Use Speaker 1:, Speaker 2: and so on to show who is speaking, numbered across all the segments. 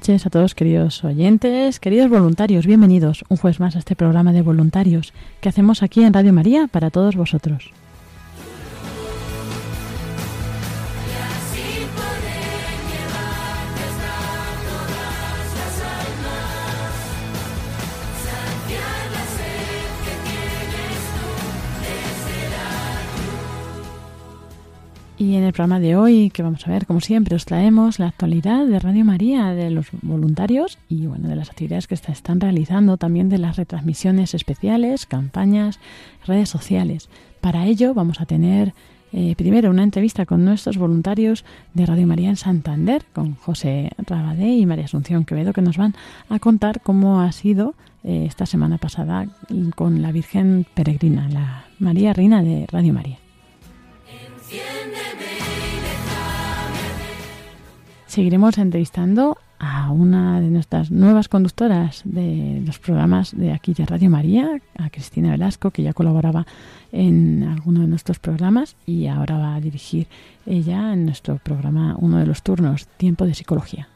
Speaker 1: Noches a todos queridos oyentes, queridos voluntarios, bienvenidos un jueves más a este programa de voluntarios que hacemos aquí en Radio María para todos vosotros. Y en el programa de hoy, que vamos a ver, como siempre, os traemos la actualidad de Radio María, de los voluntarios y bueno, de las actividades que se están realizando, también de las retransmisiones especiales, campañas, redes sociales. Para ello vamos a tener eh, primero una entrevista con nuestros voluntarios de Radio María en Santander, con José Rabadé y María Asunción Quevedo, que nos van a contar cómo ha sido eh, esta semana pasada con la Virgen Peregrina, la María Reina de Radio María. Seguiremos entrevistando a una de nuestras nuevas conductoras de los programas de aquí de Radio María, a Cristina Velasco, que ya colaboraba en alguno de nuestros programas y ahora va a dirigir ella en nuestro programa uno de los turnos, Tiempo de Psicología.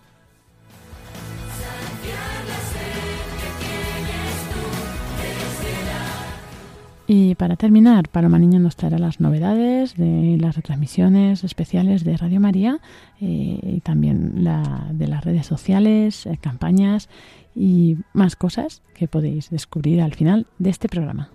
Speaker 1: Y para terminar, Paloma Niño nos traerá las novedades de las retransmisiones especiales de Radio María eh, y también de las redes sociales, eh, campañas y más cosas que podéis descubrir al final de este programa.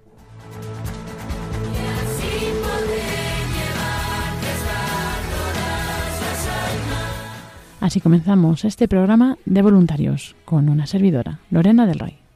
Speaker 1: Así comenzamos este programa de voluntarios con una servidora, Lorena del Rey.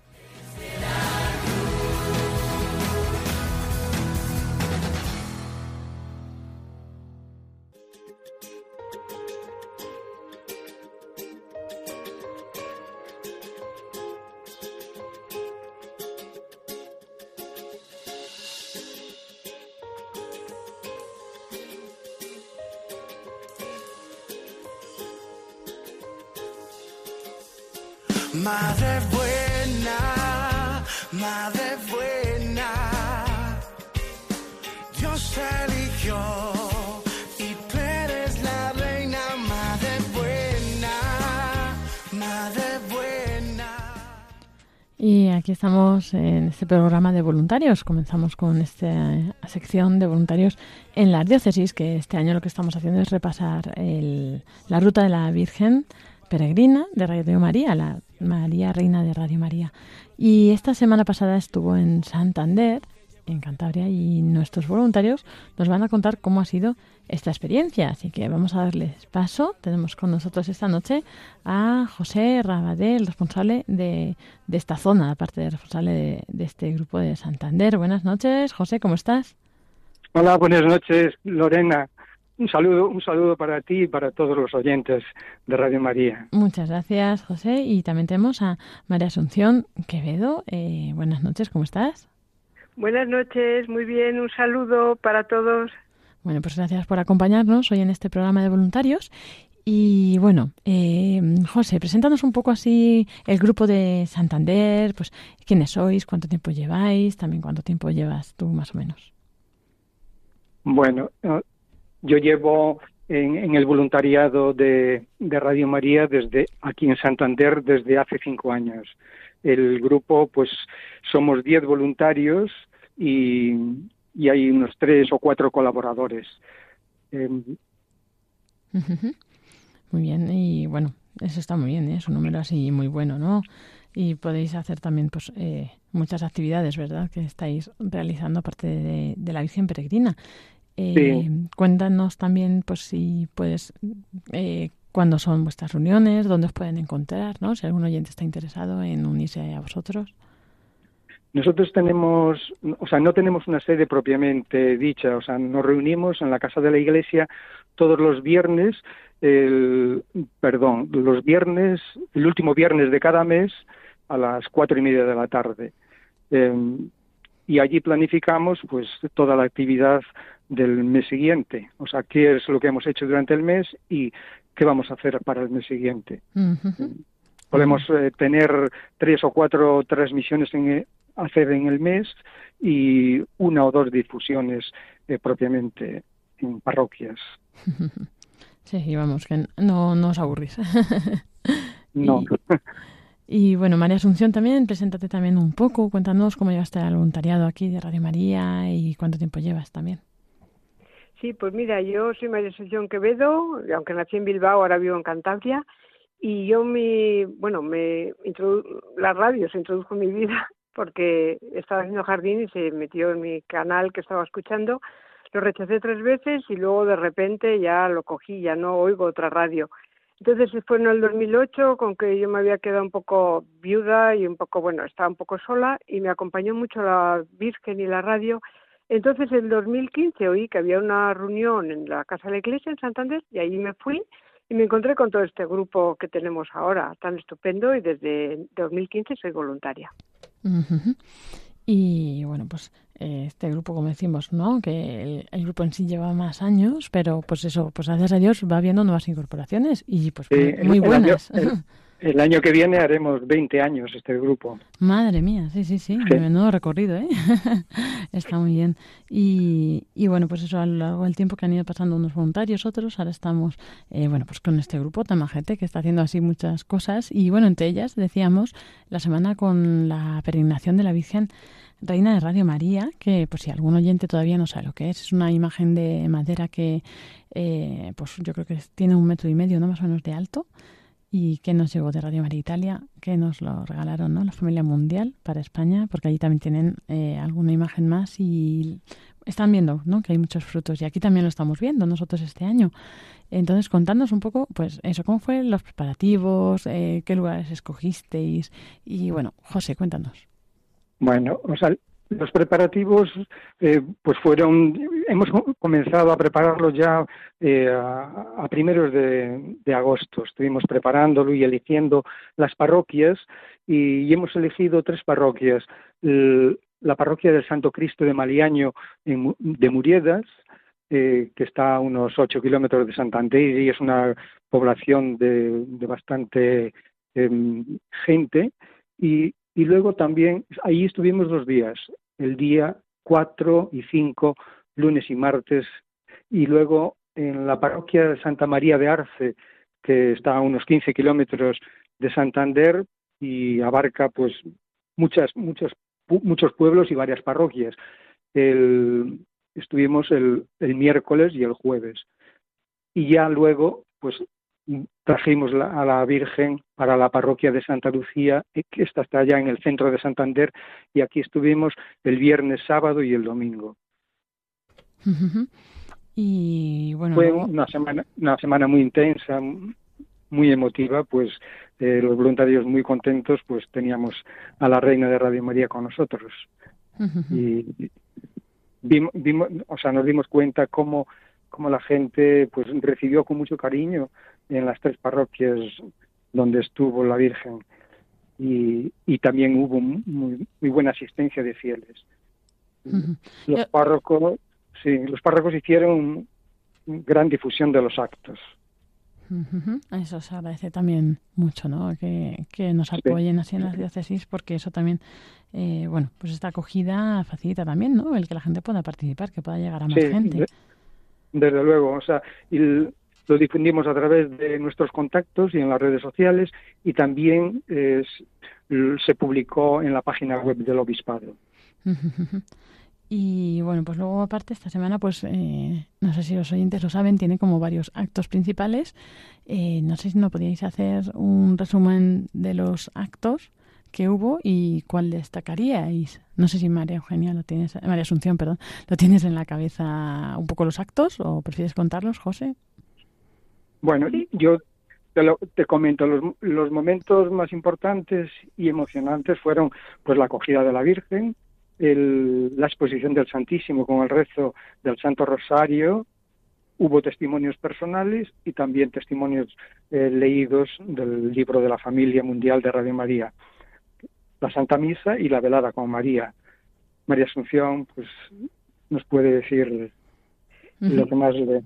Speaker 1: Estamos en este programa de voluntarios. Comenzamos con esta sección de voluntarios en las diócesis, que este año lo que estamos haciendo es repasar el- la ruta de la Virgen Peregrina de Radio María, la María Reina de Radio María. Y esta semana pasada estuvo en Santander, en Cantabria, y nuestros voluntarios nos van a contar cómo ha sido esta experiencia. Así que vamos a darles paso. Tenemos con nosotros esta noche a José Rabadé, el responsable de, de esta zona, aparte de responsable de, de este grupo de Santander. Buenas noches, José, ¿cómo estás?
Speaker 2: Hola, buenas noches, Lorena. Un saludo, un saludo para ti y para todos los oyentes de Radio María.
Speaker 1: Muchas gracias, José. Y también tenemos a María Asunción Quevedo. Eh, buenas noches, ¿cómo estás?
Speaker 3: Buenas noches, muy bien, un saludo para todos.
Speaker 1: Bueno, pues gracias por acompañarnos hoy en este programa de voluntarios. Y bueno, eh, José, preséntanos un poco así el grupo de Santander, pues quiénes sois, cuánto tiempo lleváis, también cuánto tiempo llevas tú más o menos.
Speaker 2: Bueno, eh, yo llevo en, en el voluntariado de, de Radio María desde aquí en Santander desde hace cinco años. El grupo, pues, somos diez voluntarios y, y hay unos tres o cuatro colaboradores. Eh,
Speaker 1: Ujú. Muy bien, y bueno, eso está muy bien, ¿eh? es un número así muy bueno, ¿no? Y podéis hacer también pues eh, muchas actividades, ¿verdad? Que estáis realizando aparte de, de la Virgen Peregrina. Eh,
Speaker 2: Sí.
Speaker 1: Cuéntanos también, pues si puedes, eh, cuándo son vuestras reuniones, dónde os pueden encontrar, ¿no? Si algún oyente está interesado en unirse a vosotros.
Speaker 2: Nosotros tenemos, o sea, no tenemos una sede propiamente dicha, o sea, nos reunimos en la casa de la iglesia todos los viernes, el, perdón, los viernes, el último viernes de cada mes a las cuatro y media de la tarde. Eh, y allí planificamos pues toda la actividad del mes siguiente, o sea, qué es lo que hemos hecho durante el mes y qué vamos a hacer para el mes siguiente. Podemos eh, tener tres o cuatro transmisiones en, eh, hacer en el mes y una o dos difusiones eh, propiamente en parroquias.
Speaker 1: Sí, vamos, que no, no os aburrís.
Speaker 2: No,
Speaker 1: Y bueno, María Asunción también, preséntate también un poco, cuéntanos cómo llevaste al voluntariado aquí de Radio María y cuánto tiempo llevas también.
Speaker 3: Sí, pues mira, yo soy María Asunción Quevedo, aunque nací en Bilbao, ahora vivo en Cantabria, y yo mi, bueno, me la radio se introdujo en mi vida porque estaba haciendo jardín y se metió en mi canal que estaba escuchando, lo rechacé tres veces y luego de repente ya lo cogí, ya no oigo otra radio. Entonces fue en el 2008 con que yo me había quedado un poco viuda y un poco, bueno, estaba un poco sola y me acompañó mucho la Virgen y la radio entonces, en 2015 oí que había una reunión en la Casa de la Iglesia en Santander y ahí me fui y me encontré con todo este grupo que tenemos ahora, tan estupendo, y desde 2015 soy voluntaria.
Speaker 1: Y bueno, pues eh, este grupo, como decimos, ¿no? Que el, el grupo en sí lleva más años, pero pues eso, pues gracias a Dios va habiendo nuevas incorporaciones y pues
Speaker 2: Sí,
Speaker 1: muy, buenas.
Speaker 2: año- el- el año que viene haremos 20 años este grupo.
Speaker 1: Madre mía, sí, sí, sí,
Speaker 2: Sí.
Speaker 1: menudo recorrido, ¿eh? Está muy bien. Y, y bueno, pues eso, a lo largo del tiempo que han ido pasando unos voluntarios, otros, ahora estamos, eh, bueno, pues con este grupo tan majete que está haciendo así muchas cosas. Y bueno, entre ellas, decíamos, la semana con la peregrinación de la Virgen Reina de Radio María, que pues si algún oyente todavía no sabe lo que es, es una imagen de madera que, eh, pues yo creo que tiene un metro y medio, ¿no? Más o menos de alto y que nos llegó de Radio María Italia, que nos lo regalaron, ¿no? La familia mundial para España, porque allí también tienen eh, alguna imagen más y están viendo, ¿no? Que hay muchos frutos y aquí también lo estamos viendo nosotros este año. Entonces, contadnos un poco, pues eso, cómo fue los preparativos, eh, qué lugares escogisteis y bueno, José, cuéntanos.
Speaker 2: Bueno, o sea, los preparativos eh, pues fueron, hemos co- comenzado a prepararlos ya eh, a, primeros de, agosto. Estuvimos preparándolo y eligiendo las parroquias y, hemos elegido tres parroquias. El- la parroquia del Santo Cristo de Maliaño en de Muriedas, eh, que está a unos ocho kilómetros de Santander y es una población de, de bastante em, gente. Y, y luego también, ahí estuvimos dos días, el día 4 y 5, lunes y martes, y luego en la parroquia de Santa María de Arce, que está a unos 15 kilómetros de Santander y abarca pues muchas, muchos, muchos pueblos y varias parroquias. El, estuvimos el, el miércoles y el jueves. Y ya luego, pues trajimos la- a la Virgen para la parroquia de Santa Lucía, eh, que está allá en el centro de Santander, y aquí estuvimos el viernes, sábado y el domingo.
Speaker 1: Y bueno,
Speaker 2: Fue una semana, una semana muy intensa, muy emotiva, pues eh, los voluntarios muy contentos, pues teníamos a la Reina de Radio María con nosotros. y vimos, vimos, o sea, nos dimos cuenta cómo, cómo la gente pues recibió con mucho cariño en las tres parroquias donde estuvo la Virgen y, y también hubo muy, muy buena asistencia de fieles. Los
Speaker 1: Yo-
Speaker 2: párrocos, sí, los párrocos hicieron gran difusión de los actos.
Speaker 1: Eso se agradece también mucho, ¿no? Que, que nos apoyen así en las diócesis, porque eso también, eh, bueno, pues esta acogida facilita también, ¿no? El que la gente pueda participar, que pueda llegar a más
Speaker 2: Sí,
Speaker 1: gente.
Speaker 2: de- desde luego, o sea, y l- lo difundimos a través de nuestros contactos y en las redes sociales y también eh, se publicó en la página web del obispado.
Speaker 1: Y bueno, pues luego aparte esta semana, pues eh, no sé si los oyentes lo saben, tiene como varios actos principales. Eh, no sé si no podíais hacer un resumen de los actos que hubo y cuál destacaríais. No sé si María Eugenia lo tienes, María Asunción, perdón, lo tienes en la cabeza un poco los actos o prefieres contarlos, José.
Speaker 2: Bueno, yo te, lo, te comento, los, los momentos más importantes y emocionantes fueron pues la acogida de la Virgen, el, la exposición del Santísimo con el rezo del Santo Rosario, hubo testimonios personales y también testimonios eh, leídos del libro de la familia mundial de Radio María, la Santa Misa y la velada con María. María Asunción, pues nos puede decir uh -huh. lo que más le,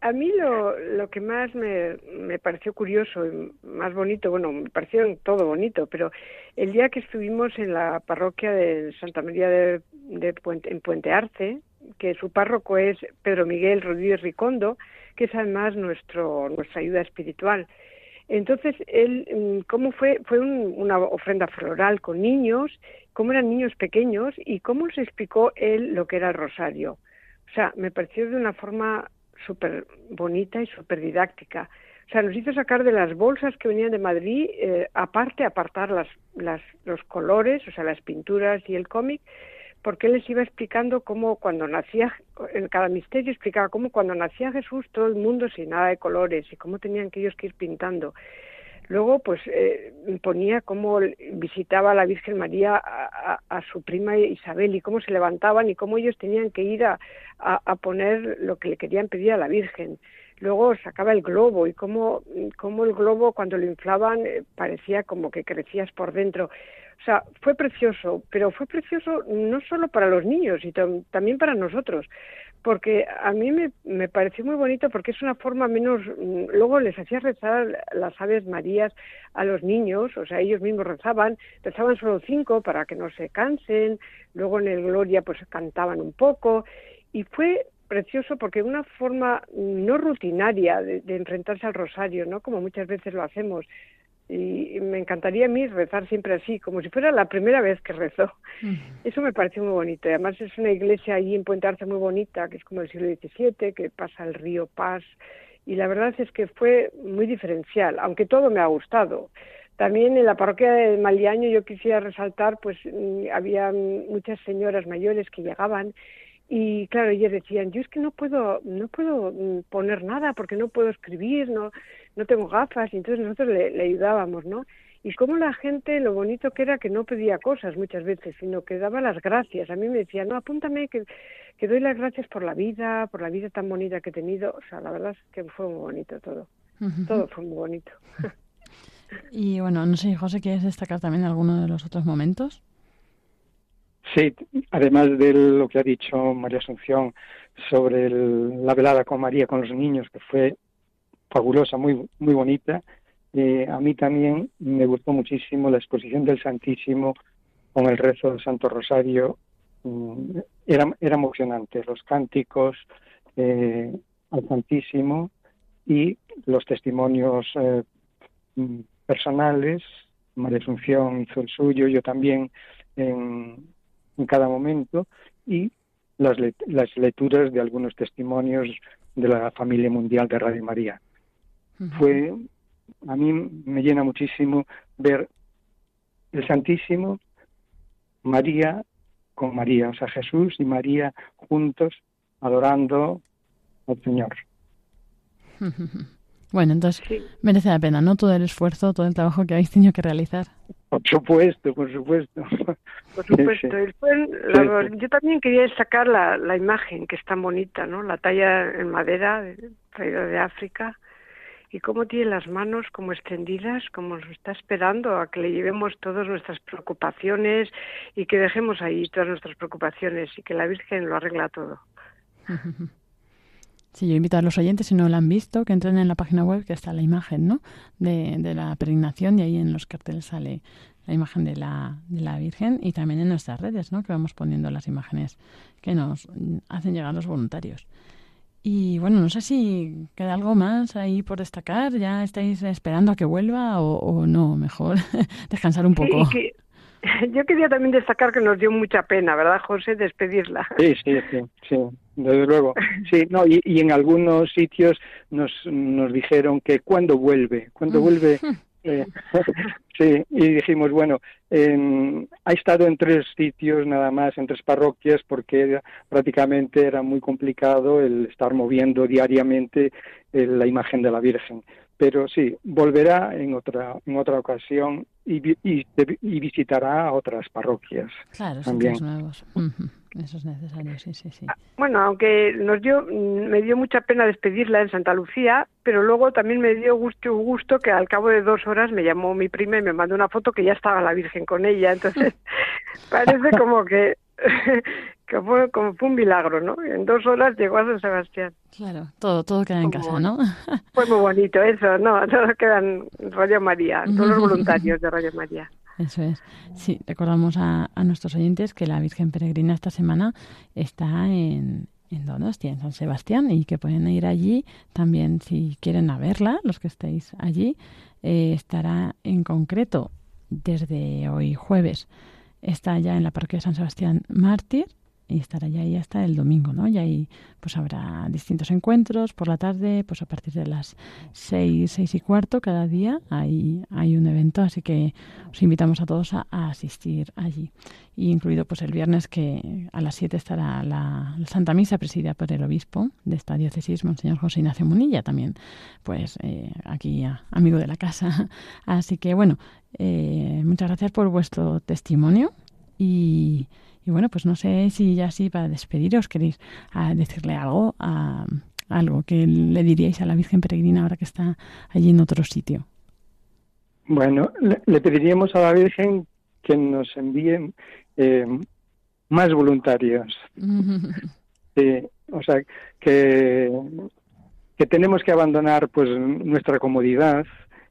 Speaker 3: a mí lo, lo que más me, me, pareció curioso y más bonito, bueno, me pareció todo bonito, pero el día que estuvimos en la parroquia de Santa María de, Puente, en Puente Arce, que su párroco es Pedro Miguel Rodríguez Ricondo, que es además nuestro, nuestra ayuda espiritual. Entonces, él, ¿cómo fue? Fue un, una ofrenda floral con niños, cómo eran niños pequeños y cómo les explicó él lo que era el rosario. O sea, me pareció de una forma súper bonita y súper didáctica. O sea, nos hizo sacar de las bolsas que venían de Madrid, eh, aparte apartar las, las, los colores, o sea, las pinturas y el cómic, porque él les iba explicando cómo cuando nacía, en cada misterio explicaba cómo cuando nacía Jesús todo el mundo sin nada de colores y cómo tenían que ellos que ir pintando. Luego, pues eh, ponía cómo visitaba a la Virgen María a, a, su prima Isabel y cómo se levantaban y cómo ellos tenían que ir a, a, poner lo que le querían pedir a la Virgen. Luego sacaba el globo y cómo, cómo el globo cuando lo inflaban eh, parecía como que crecías por dentro. O sea, fue precioso, pero fue precioso no solo para los niños, sino también para nosotros porque a mí me, me, pareció muy bonito porque es una forma menos luego les hacía rezar las aves marías a los niños o sea ellos mismos rezaban rezaban solo cinco para que no se cansen luego en el gloria pues cantaban un poco y fue precioso porque una forma no rutinaria de, de enfrentarse al rosario no como muchas veces lo hacemos y me encantaría a mí rezar siempre así, como si fuera la primera vez que rezo. Eso me pareció muy bonito. Además es una iglesia allí en Puente Arce muy bonita, que es como del siglo XVII, que pasa el río Paz, y la verdad es que fue muy diferencial, aunque todo me ha gustado. También en la parroquia de Maliaño yo quisiera resaltar, pues había muchas señoras mayores que llegaban y claro ellas decían yo es que no puedo no puedo poner nada porque no puedo escribir no no tengo gafas y entonces nosotros le, le ayudábamos no y como la gente lo bonito que era que no pedía cosas muchas veces sino que daba las gracias. A mí me decía no apúntame que que doy las gracias por la vida por la vida tan bonita que he tenido o sea la verdad es que fue muy bonito todo. Uh -huh. todo fue muy bonito.
Speaker 1: Y bueno no sé José quieres destacar también alguno de los otros momentos
Speaker 2: Sí, además de lo que ha dicho María Asunción sobre el, la velada con María con los niños, que fue fabulosa, muy, muy bonita, eh, a mí también me gustó muchísimo la exposición del Santísimo con el rezo del Santo Rosario. Mm, era, era emocionante, los cánticos eh, al Santísimo y los testimonios eh, personales. María Asunción hizo el suyo, yo también en en cada momento y las, las lecturas de algunos testimonios de la familia mundial de Radio María. Uh -huh. Fue, a mí me llena muchísimo ver el Santísimo, María con María, o sea, Jesús y María juntos adorando al Señor.
Speaker 1: Bueno, entonces sí. merece la pena, ¿no? Todo el esfuerzo, todo el trabajo que habéis tenido que realizar.
Speaker 2: Por supuesto, por supuesto.
Speaker 3: Por supuesto. Sí, sí. La, yo también quería destacar la, la, imagen, que es tan bonita, ¿no? La talla en madera traída de África y cómo tiene las manos como extendidas, como nos está esperando a que le llevemos todas nuestras preocupaciones y que dejemos ahí todas nuestras preocupaciones y que la Virgen lo arregla todo.
Speaker 1: Sí, yo invito a los oyentes, si no la han visto, que entren en la página web que está la imagen, ¿no? De, de la peregrinación y ahí en los carteles sale la imagen de la, de la Virgen y también en nuestras redes, ¿no? Que vamos poniendo las imágenes que nos hacen llegar los voluntarios. Y bueno, no sé si queda algo más ahí por destacar. ¿Ya estáis esperando a que vuelva o, o no? Mejor descansar un poco.
Speaker 3: Sí, que, Yo quería también destacar que nos dio mucha pena, ¿verdad, José, despedirla?
Speaker 2: Sí, sí, sí, sí, desde luego. Sí, no, y, y en algunos sitios nos, nos dijeron que cuando vuelve, cuando vuelve eh, sí, y dijimos, bueno, en- ha estado en tres sitios nada más, en tres parroquias, porque era- prácticamente era muy complicado el estar moviendo diariamente eh, la imagen de la Virgen. Pero sí, volverá en otra, en otra ocasión y, y, y visitará otras parroquias.
Speaker 1: Claro,
Speaker 2: También.
Speaker 1: sitios nuevos. Eso es necesario, sí, sí, sí.
Speaker 3: Bueno, aunque nos dio, me dio mucha pena despedirla en Santa Lucía, pero luego también me dio gusto, gusto que al cabo de dos horas me llamó mi prima y me mandó una foto que ya estaba la Virgen con ella. Entonces, parece como que, que fue, como fue un milagro, ¿no? En dos horas llegó a San Sebastián.
Speaker 1: Claro, todo, todo queda en
Speaker 3: Como-
Speaker 1: casa, ¿no?
Speaker 3: Fue muy bonito eso, ¿no? Todos quedan Radio María, todos los voluntarios de Radio María.
Speaker 1: Eso es. Sí, recordamos a, a nuestros oyentes que la Virgen Peregrina esta semana está en, en Donostia, en San Sebastián, y que pueden ir allí también si quieren a verla, los que estéis allí. Eh, estará en concreto desde hoy jueves. Está ya en la parroquia de San Sebastián Mártir y estará ya ahí hasta el domingo, ¿no? Y ahí pues habrá distintos encuentros por la tarde, pues a partir de las seis, seis y cuarto cada día hay, hay un evento, así que os invitamos a todos a, asistir allí. Y incluido pues el viernes que a las 7 estará la, Santa Misa presidida por el obispo de esta diócesis, Monseñor José Ignacio Munilla, también pues eh, aquí amigo de la casa. Así que bueno, eh, muchas gracias por vuestro testimonio y, y bueno, pues no sé si ya así para despediros queréis ah, decirle algo, a, algo que le diríais a la Virgen Peregrina ahora que está allí en otro sitio.
Speaker 2: Bueno, le, le pediríamos a la Virgen que nos envíe eh, más voluntarios. Sí, o sea, que, que tenemos que abandonar pues nuestra comodidad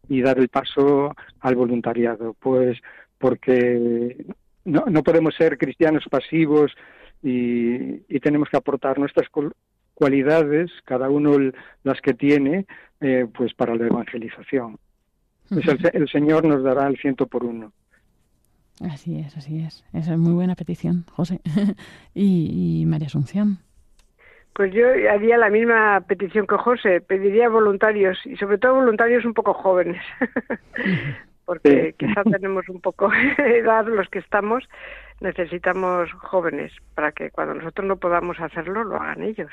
Speaker 2: y dar el paso al voluntariado, pues porque no, no podemos ser cristianos pasivos y, y tenemos que aportar nuestras cualidades, cada uno el- las que tiene, eh, pues para la evangelización. Pues el Señor nos dará el ciento por uno.
Speaker 1: Así es, así es. Esa es muy buena petición, José. y, y María Asunción.
Speaker 3: Pues yo haría la misma petición que José, pediría voluntarios y sobre todo voluntarios un poco jóvenes, porque
Speaker 2: Sí.
Speaker 3: quizá tenemos un poco de edad los que estamos, necesitamos jóvenes para que cuando nosotros no podamos hacerlo lo hagan ellos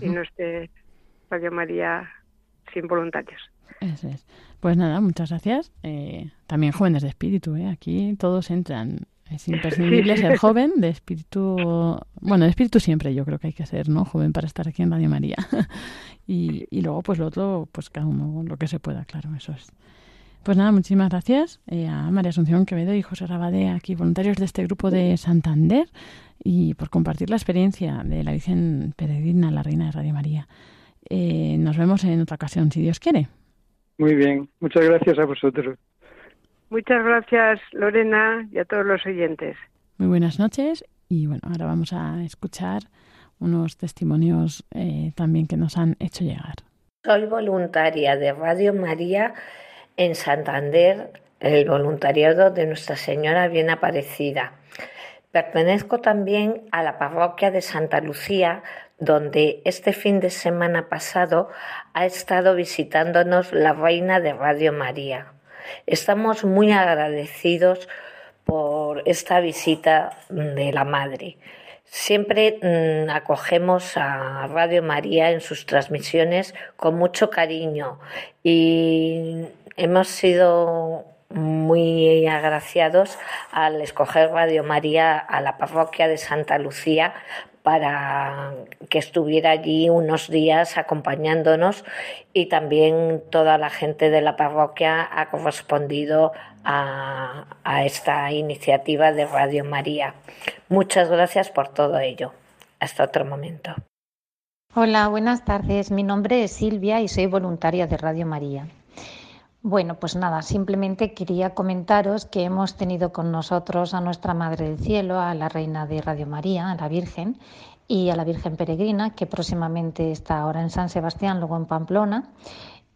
Speaker 3: y no esté Radio María sin voluntarios.
Speaker 1: Eso es. Pues nada, muchas gracias. Eh, también jóvenes de espíritu, ¿eh? Aquí todos entran. Es imprescindible ser joven, de espíritu... Bueno, de espíritu siempre yo creo que hay que ser, ¿no? Joven para estar aquí en Radio María. y, y luego, pues lo otro, pues cada uno lo que se pueda, claro, eso es. Pues nada, muchísimas gracias eh, a María Asunción Quevedo y José Rabade, aquí voluntarios de este grupo de Santander, y por compartir la experiencia de la Virgen Peregrina, la Reina de Radio María. Eh, nos vemos en otra ocasión, si Dios quiere.
Speaker 2: Muy bien, muchas gracias a vosotros.
Speaker 3: Muchas gracias Lorena y a todos los oyentes.
Speaker 1: Muy buenas noches y bueno, ahora vamos a escuchar unos testimonios eh, también que nos han hecho llegar.
Speaker 4: Soy voluntaria de Radio María en Santander, el voluntariado de Nuestra Señora Bien Aparecida. Pertenezco también a la parroquia de Santa Lucía, donde este fin de semana pasado ha estado visitándonos la Reina de Radio María. Estamos muy agradecidos por esta visita de la Madre. Siempre mmm, acogemos a Radio María en sus transmisiones con mucho cariño y hemos sido muy agraciados al escoger Radio María a la parroquia de Santa Lucía para que estuviera allí unos días acompañándonos y también toda la gente de la parroquia ha correspondido a, a, esta iniciativa de Radio María. Muchas gracias por todo ello. Hasta otro momento.
Speaker 5: Hola, buenas tardes. Mi nombre es Silvia y soy voluntaria de Radio María. Bueno, pues nada, simplemente quería comentaros que hemos tenido con nosotros a nuestra Madre del Cielo, a la Reina de Radio María, a la Virgen, y a la Virgen Peregrina, que próximamente está ahora en San Sebastián, luego en Pamplona.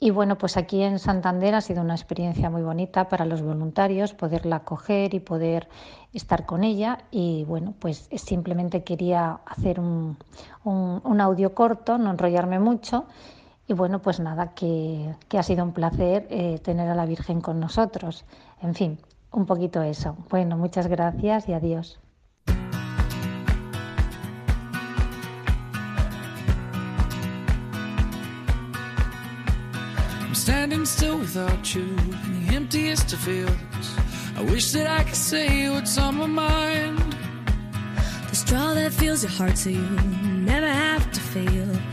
Speaker 5: Y bueno, pues aquí en Santander ha sido una experiencia muy bonita para los voluntarios poderla acoger y poder estar con ella. Y bueno, pues simplemente quería hacer un, un, audio corto, no enrollarme mucho. Y bueno, pues nada, que, que ha sido un placer eh, tener a la Virgen con nosotros. En fin, un poquito eso. Bueno, muchas gracias y adiós. standing still without you in the emptiest of fields. I wish that I could say what's on my mind. The straw that fills your heart so you never have to feel.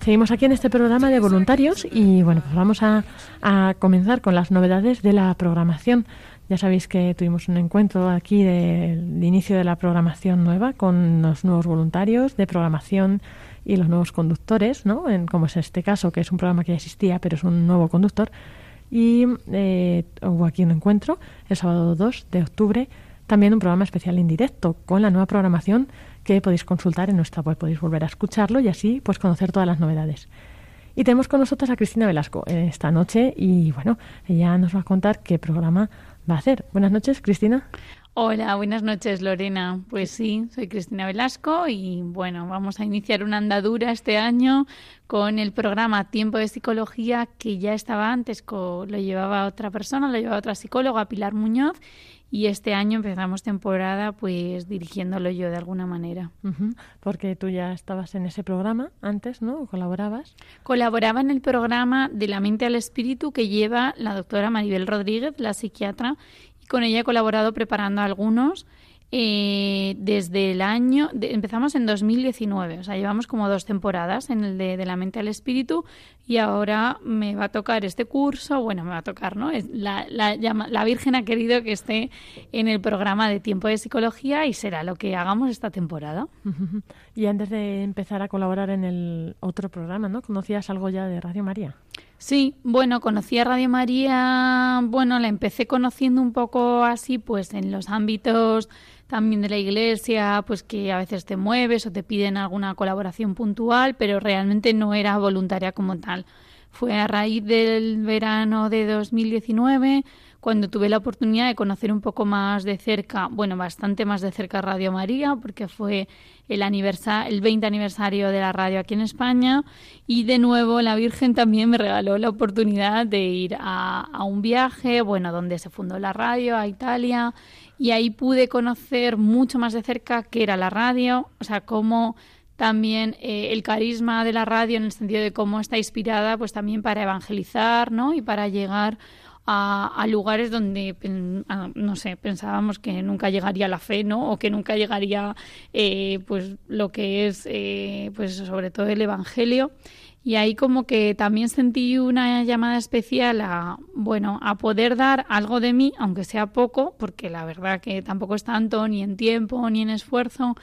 Speaker 5: Seguimos aquí en este programa de voluntarios y bueno, pues vamos a, a comenzar con las novedades de la programación. Ya sabéis que tuvimos un encuentro aquí del de inicio de la programación nueva con los nuevos voluntarios de programación y los nuevos conductores, ¿no? En, como es este caso, que es un programa que ya existía, pero es un nuevo conductor. Y eh, hubo aquí un encuentro el sábado 2 de octubre, también un programa especial en directo con la nueva programación que podéis consultar en nuestra web, podéis volver a escucharlo y así pues conocer todas las novedades. Y tenemos con nosotros a Cristina Velasco esta noche y bueno, ella nos va a contar qué programa va a hacer. Buenas noches, Cristina.
Speaker 6: Hola, buenas noches Lorena. Pues sí, soy Cristina Velasco y bueno, vamos a iniciar una andadura este año con el programa Tiempo de Psicología que ya estaba antes, lo llevaba otra persona, lo llevaba otra psicóloga, Pilar Muñoz, y este año empezamos temporada pues dirigiéndolo yo de alguna manera.
Speaker 1: Porque tú ya estabas en ese programa antes, ¿no? ¿Colaborabas?
Speaker 6: Colaboraba en el programa de la mente al espíritu que lleva la doctora Maribel Rodríguez, la psiquiatra, con ella he colaborado preparando algunos eh, desde el año, empezamos en 2019, o sea, llevamos como dos temporadas en el de, la mente al espíritu y ahora me va a tocar este curso, bueno, me va a tocar, ¿no? La, la, la Virgen ha querido que esté en el programa de tiempo de psicología y será lo que hagamos esta temporada.
Speaker 1: Y antes de empezar a colaborar en el otro programa, ¿no? ¿Conocías algo ya de Radio María?
Speaker 6: Sí, bueno, conocí a Radio María, bueno, la empecé conociendo un poco así, pues en los ámbitos también de la iglesia, pues que a veces te mueves o te piden alguna colaboración puntual, pero realmente no era voluntaria como tal. Fue a raíz del verano de 2019 cuando tuve la oportunidad de conocer un poco más de cerca, bueno, bastante más de cerca Radio María, porque fue el, el 20 aniversario de la radio aquí en España y de nuevo la Virgen también me regaló la oportunidad de ir a, a un viaje, bueno, donde se fundó la radio, a Italia, y ahí pude conocer mucho más de cerca qué era la radio, o sea, cómo también eh, el carisma de la radio en el sentido de cómo está inspirada pues también para evangelizar ¿no? y para llegar a, lugares donde, no sé, pensábamos que nunca llegaría la fe, ¿no? O que nunca llegaría, eh, pues, lo que es, eh, pues, sobre todo el Evangelio. Y ahí como que también sentí una llamada especial a, bueno, a poder dar algo de mí, aunque sea poco, porque la verdad que tampoco es tanto ni en tiempo ni en esfuerzo,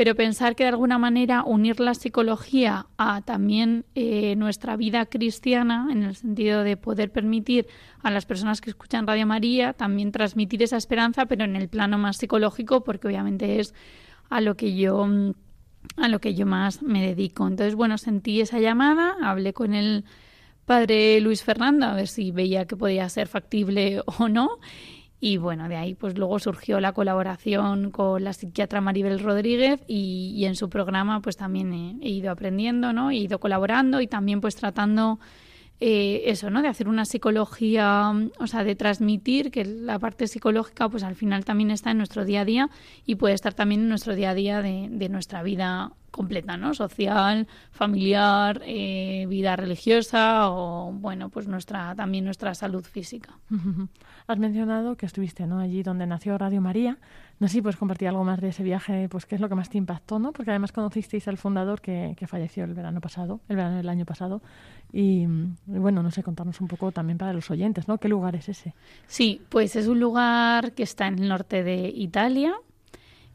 Speaker 6: pero pensar que de alguna manera unir la psicología a también eh, nuestra vida cristiana, en el sentido de poder permitir a las personas que escuchan Radio María también transmitir esa esperanza, pero en el plano más psicológico, porque obviamente es a lo que yo a lo que yo más me dedico. Entonces, bueno, sentí esa llamada, hablé con el padre Luis Fernando a ver si veía que podía ser factible o no y bueno, de ahí pues luego surgió la colaboración con la psiquiatra Maribel Rodríguez y, en su programa pues también he, ido aprendiendo, ¿no? He ido colaborando y también pues tratando eh, eso, ¿no? De hacer una psicología, o sea, de transmitir que la parte psicológica pues al final también está en nuestro día a día y puede estar también en nuestro día a día de, de nuestra vida completa, ¿no? Social, familiar, eh, vida religiosa o, bueno, pues nuestra también nuestra salud física.
Speaker 1: Has mencionado que estuviste, ¿no? Allí donde nació Radio María. No sé si puedes compartir algo más de ese viaje, pues qué es lo que más te impactó, ¿no? Porque además conocisteis al fundador que, que falleció el verano pasado, el verano del año pasado. Y, y, bueno, no sé, contarnos un poco también para los oyentes, ¿no? ¿Qué lugar es ese?
Speaker 6: Sí, pues es un lugar que está en el norte de Italia,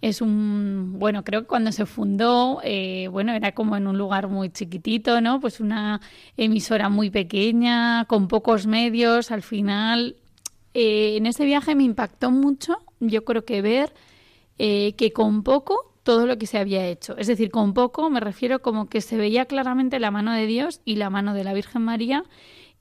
Speaker 6: es un, bueno, creo que cuando se fundó, eh, bueno, era como en un lugar muy chiquitito, ¿no? Pues una emisora muy pequeña, con pocos medios. Al final, eh, en ese viaje me impactó mucho, yo creo que ver eh, que con poco todo lo que se había hecho. Es decir, con poco me refiero como que se veía claramente la mano de Dios y la mano de la Virgen María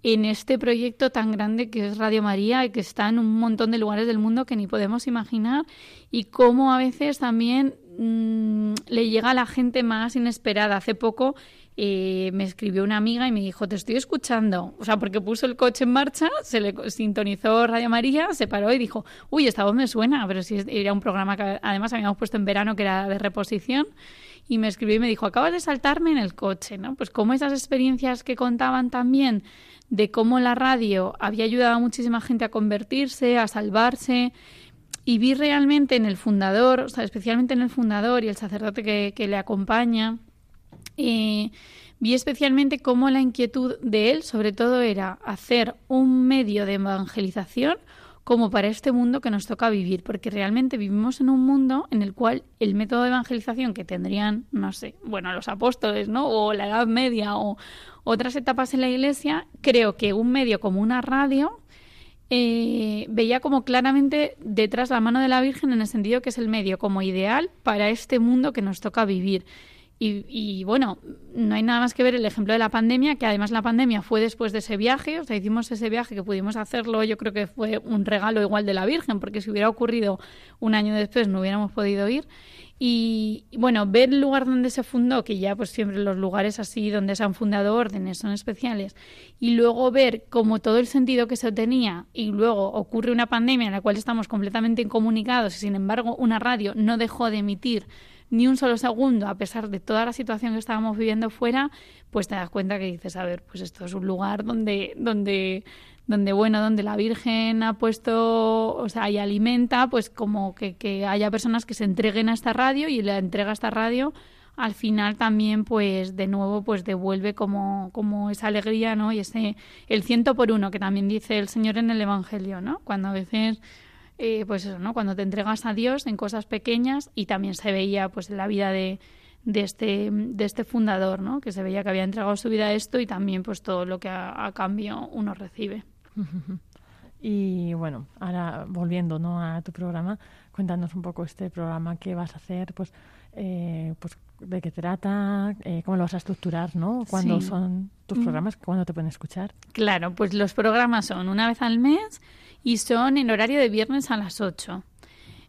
Speaker 6: en este proyecto tan grande que es Radio María y que está en un montón de lugares del mundo que ni podemos imaginar y cómo a veces también mm, le llega a la gente más inesperada. Hace poco eh, me escribió una amiga y me dijo, te estoy escuchando. O sea, porque puso el coche en marcha, se le sintonizó Radio María, se paró y dijo, uy, esta voz me suena, pero si era un programa que además habíamos puesto en verano que era de reposición. Y me escribió y me dijo, acabas de saltarme en el coche, ¿no? Pues como esas experiencias que contaban también de cómo la radio había ayudado a muchísima gente a convertirse, a salvarse. Y vi realmente en el fundador, o sea, especialmente en el fundador y el sacerdote que, que le acompaña, eh, vi especialmente cómo la inquietud de él, sobre todo, era hacer un medio de evangelización como para este mundo que nos toca vivir, porque realmente vivimos en un mundo en el cual el método de evangelización que tendrían, no sé, bueno, los apóstoles, ¿no? O la Edad Media o otras etapas en la Iglesia, creo que un medio como una radio eh, veía como claramente detrás la mano de la Virgen en el sentido que es el medio como ideal para este mundo que nos toca vivir. Y, bueno, no hay nada más que ver el ejemplo de la pandemia, que además la pandemia fue después de ese viaje, o sea, hicimos ese viaje que pudimos hacerlo, yo creo que fue un regalo igual de la Virgen, porque si hubiera ocurrido un año después no hubiéramos podido ir. Y bueno, ver el lugar donde se fundó, que ya pues siempre los lugares así donde se han fundado órdenes son especiales, y luego ver como todo el sentido que se tenía y luego ocurre una pandemia en la cual estamos completamente incomunicados y sin embargo una radio no dejó de emitir ni un solo segundo, a pesar de toda la situación que estábamos viviendo fuera, pues te das cuenta que dices, a ver, pues esto es un lugar donde, donde, donde bueno, donde la Virgen ha puesto, o sea, y alimenta, pues como que, que haya personas que se entreguen a esta radio y la entrega a esta radio al final también pues de nuevo pues devuelve como, como esa alegría no y ese el ciento por uno que también dice el Señor en el Evangelio no cuando a veces eh, pues eso, ¿no? Cuando te entregas a Dios en cosas pequeñas y también se veía pues en la vida de, de este, de este fundador, ¿no? Que se veía que había entregado su vida a esto y también pues todo lo que a, cambio uno recibe.
Speaker 1: Y bueno, ahora volviendo ¿no? a tu programa, cuéntanos un poco este programa que vas a hacer, pues, eh, pues de qué trata, eh, cómo lo vas a estructurar, ¿no? ¿Cuándo son tus mm. programas? ¿Cuándo te pueden escuchar?
Speaker 6: Claro, pues los programas son una vez al mes y son en horario de viernes a las 8.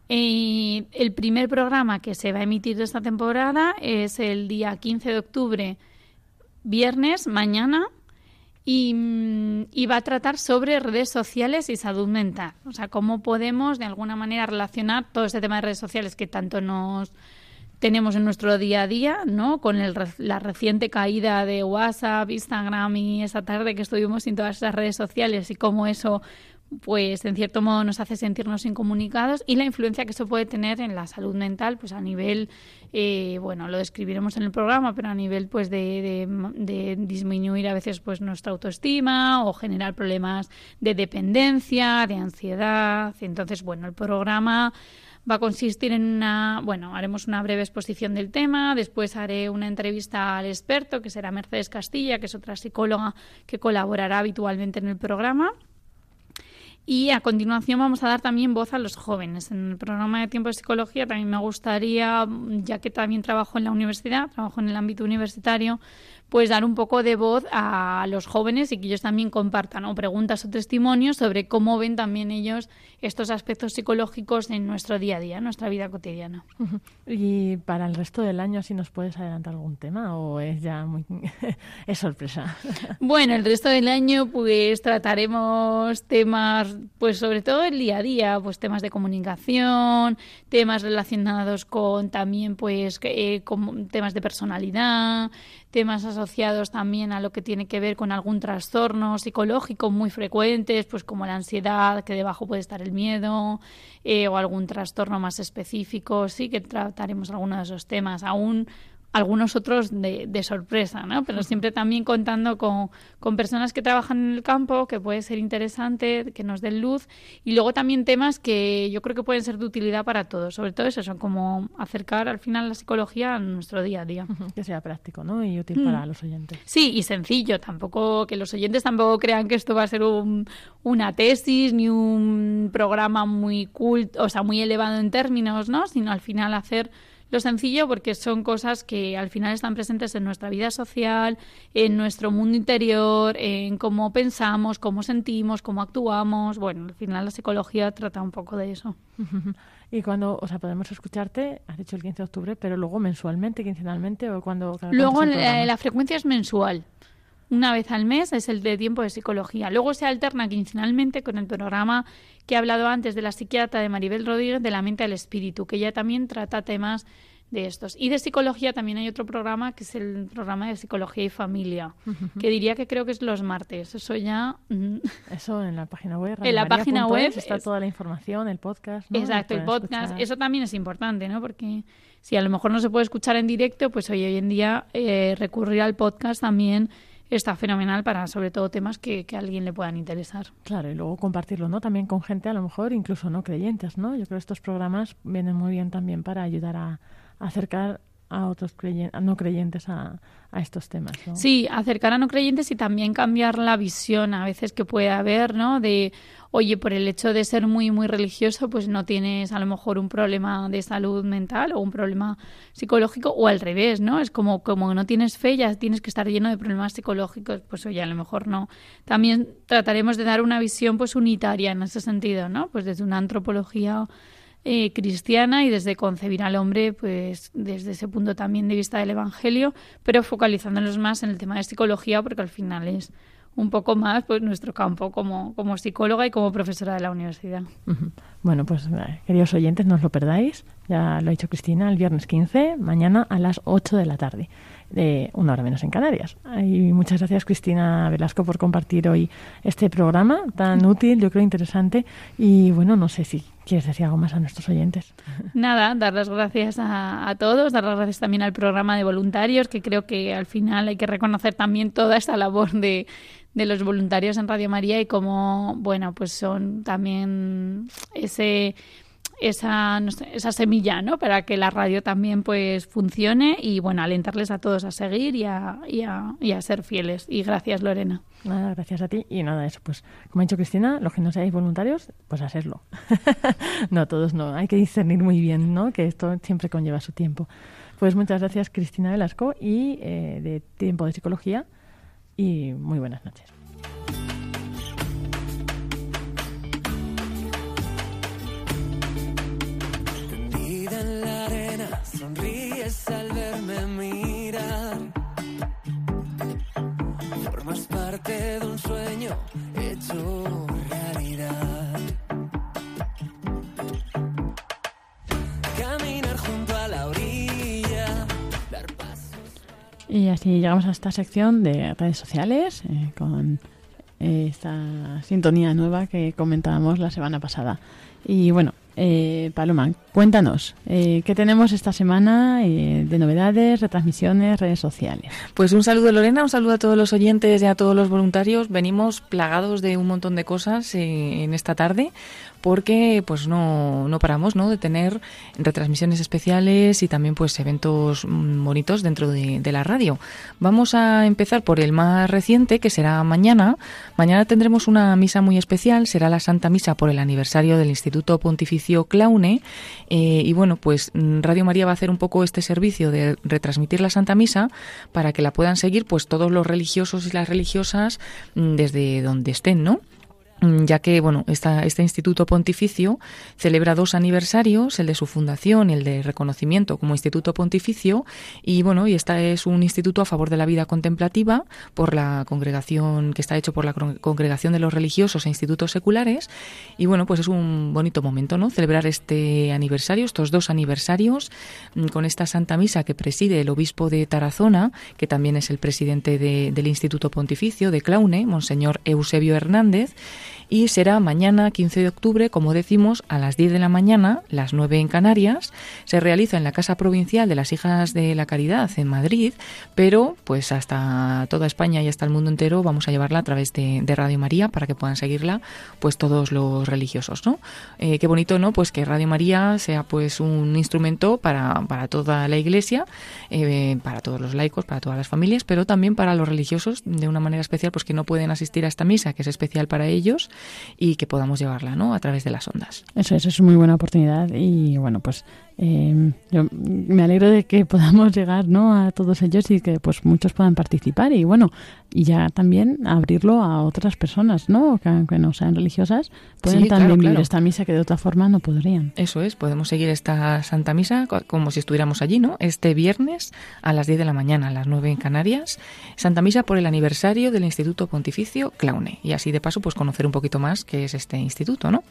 Speaker 6: Y el primer programa que se va a emitir de esta temporada es el día 15 de octubre, viernes, mañana, y, y, va a tratar sobre redes sociales y salud mental. O sea, cómo podemos de alguna manera relacionar todo este tema de redes sociales que tanto nos tenemos en nuestro día a día, ¿no? Con el, la reciente caída de WhatsApp, Instagram y esa tarde que estuvimos sin todas esas redes sociales y cómo eso pues en cierto modo nos hace sentirnos incomunicados y la influencia que eso puede tener en la salud mental, pues a nivel, eh, bueno, lo describiremos en el programa, pero a nivel pues de, de, disminuir a veces pues nuestra autoestima o generar problemas de dependencia, de ansiedad. Entonces, bueno, el programa va a consistir en una, bueno, haremos una breve exposición del tema, después haré una entrevista al experto, que será Mercedes Castilla, que es otra psicóloga que colaborará habitualmente en el programa. Y a continuación vamos a dar también voz a los jóvenes. En el programa de tiempo de psicología también me gustaría, ya que también trabajo en la universidad, trabajo en el ámbito universitario, pues dar un poco de voz a los jóvenes y que ellos también compartan o preguntas o testimonios sobre cómo ven también ellos estos aspectos psicológicos en nuestro día a día, en nuestra vida cotidiana.
Speaker 1: ¿Y para el resto del año si nos puedes adelantar algún tema o es ya muy es sorpresa?
Speaker 6: Bueno, el resto del año pues trataremos temas pues sobre todo el día a día, pues temas de comunicación, temas relacionados con también pues eh, con temas de personalidad, temas asociados también a lo que tiene que ver con algún trastorno psicológico muy frecuentes, pues como la ansiedad, que debajo puede estar el miedo, eh, o algún trastorno más específico. Sí que trataremos algunos de esos temas. Aún algunos otros de, de, sorpresa, ¿no? Pero siempre también contando con, con, personas que trabajan en el campo, que puede ser interesante, que nos den luz, y luego también temas que yo creo que pueden ser de utilidad para todos, sobre todo eso, son como acercar al final la psicología a nuestro día a día.
Speaker 1: Que sea práctico, ¿no? Y útil para mm. los oyentes.
Speaker 6: Sí, y sencillo, tampoco, que los oyentes tampoco crean que esto va a ser un, una tesis ni un programa muy culto, o sea, muy elevado en términos, ¿no? Sino al final hacer lo sencillo porque son cosas que al final están presentes en nuestra vida social, en nuestro mundo interior, en cómo pensamos, cómo sentimos, cómo actuamos. Bueno, al final la psicología trata un poco de eso.
Speaker 7: Y cuando, o sea, podemos escucharte, has dicho el 15 de octubre, pero luego mensualmente, quincenalmente o cuando... cada
Speaker 6: Luego eh, la frecuencia es mensual. Una vez al mes es el de tiempo de psicología. Luego se alterna quincenalmente con el programa que he hablado antes de la psiquiatra de Maribel Rodríguez de la mente al espíritu, que ella también trata temas de estos. Y de psicología también hay otro programa que es el programa de psicología y familia, que diría que creo que es los martes. Eso ya... mm,
Speaker 7: Eso en la página web.
Speaker 6: En la página
Speaker 7: es,
Speaker 6: web
Speaker 7: está
Speaker 6: es-
Speaker 7: toda la información, el podcast. ¿no?
Speaker 6: Exacto, el podcast.
Speaker 7: escuchar.
Speaker 6: Eso también es importante, ¿no? Porque si a lo mejor no se puede escuchar en directo, pues hoy, hoy en día eh, recurrir al podcast también está fenomenal para sobre todo temas que, que a alguien le puedan interesar.
Speaker 7: Claro, y luego compartirlo, ¿no? También con gente a lo mejor incluso no creyentes, ¿no? Yo creo que estos programas vienen muy bien también para ayudar a, a acercar a otros creyen- a no creyentes a, a estos temas, ¿no?
Speaker 6: Sí, acercar a no creyentes y también cambiar la visión a veces que puede haber, ¿no? De, oye, por el hecho de ser muy, muy religioso, pues no tienes a lo mejor un problema de salud mental o un problema psicológico o al revés, ¿no? Es como, como no tienes fe, ya tienes que estar lleno de problemas psicológicos, pues oye, a lo mejor no. También trataremos de dar una visión pues unitaria en ese sentido, ¿no? Pues desde una antropología eh, cristiana y desde concebir al hombre, pues desde ese punto también de vista del Evangelio, pero focalizándonos más en el tema de psicología, porque al final es un poco más pues nuestro campo como, como psicóloga y como profesora de la universidad.
Speaker 7: Bueno, pues eh, queridos oyentes, no os lo perdáis. Ya lo ha dicho Cristina, el viernes 15, mañana a las 8 de la tarde, de una hora menos en Canarias. Y muchas gracias, Cristina Velasco, por compartir hoy este programa tan útil, yo creo interesante. Y bueno, no sé si quieres decir algo más a nuestros oyentes.
Speaker 6: Nada, dar las gracias a, a todos, dar las gracias también al programa de voluntarios, que creo que al final hay que reconocer también toda esta labor de, de los voluntarios en Radio María y cómo, bueno, pues son también ese esa, no sé, esa semilla, ¿no? Para que la radio también pues funcione y bueno, alentarles a todos a seguir y a, y a, ser fieles. Y gracias, Lorena.
Speaker 7: Nada, gracias a ti. Y nada, eso, pues como ha dicho Cristina, los que no seáis voluntarios, pues a serlo. no, todos no. Hay que discernir muy bien, ¿no? Que esto siempre conlleva su tiempo. Pues muchas gracias, Cristina Velasco, y eh, de Tiempo de Psicología. Y muy buenas noches.
Speaker 8: Al verme mirar. Formas parte de un sueño hecho realidad. Caminar junto a la orilla, dar pasos.
Speaker 7: Y así llegamos a esta sección de redes sociales eh, con eh, esta sintonía nueva que comentábamos la semana pasada. Y bueno, eh, Paloma, cuéntanos, eh, ¿qué tenemos esta semana eh, de novedades, retransmisiones, redes sociales?
Speaker 9: Pues un saludo Lorena, un saludo a todos los oyentes y a todos los voluntarios. Venimos plagados de un montón de cosas eh, en esta tarde porque pues no, no paramos ¿no? de tener retransmisiones especiales y también pues eventos mm, bonitos dentro de, la radio. Vamos a empezar por el más reciente que será mañana. Mañana tendremos una misa muy especial, será la Santa Misa por el aniversario del Instituto Pontificio Claune eh, y bueno pues mm, Radio María va a hacer un poco este servicio de retransmitir la Santa Misa para que la puedan seguir pues todos los religiosos y las religiosas mm, desde donde estén, ¿no? Mm, ya que bueno esta, este instituto pontificio celebra dos aniversarios el de su fundación y el de reconocimiento como instituto pontificio y bueno y esta es un instituto a favor de la vida contemplativa por la congregación que está hecho por la Con- congregación de los religiosos e institutos seculares y bueno pues es un bonito momento no celebrar este aniversario estos dos aniversarios mm, con esta santa misa que preside el obispo de Tarazona que también es el presidente de- del instituto pontificio de Claune monseñor Eusebio Hernández y será mañana 15 de octubre, como decimos, a las 10 de la mañana, las 9 en Canarias. Se realiza en la Casa Provincial de las Hijas de la Caridad en Madrid, pero pues hasta toda España y hasta el mundo entero vamos a llevarla a través de, Radio María para que puedan seguirla pues todos los religiosos, ¿no? Eh, qué bonito, ¿no? Pues que Radio María sea pues un instrumento para, para toda la Iglesia, eh, para todos los laicos, para todas las familias, pero también para los religiosos de una manera especial, pues que no pueden asistir a esta misa, que es especial para ellos, y que podamos llevarla, ¿no? A través de las ondas.
Speaker 7: Eso, eso es muy buena oportunidad y bueno, pues
Speaker 1: Eh, yo me alegro de que podamos llegar ¿no? a todos ellos y que pues muchos puedan participar y bueno y ya también abrirlo a otras personas no que aunque no sean religiosas pueden
Speaker 9: Sí, claro,
Speaker 1: también vivir esta misa que de otra forma no podrían
Speaker 9: Eso es, podemos seguir esta Santa Misa co- como si estuviéramos allí, ¿no? Este viernes a las 10 de la mañana, a las 9 en Canarias, Santa Misa por el aniversario del Instituto Pontificio Claune. Y así de paso, pues conocer un poquito más qué es este instituto, ¿no?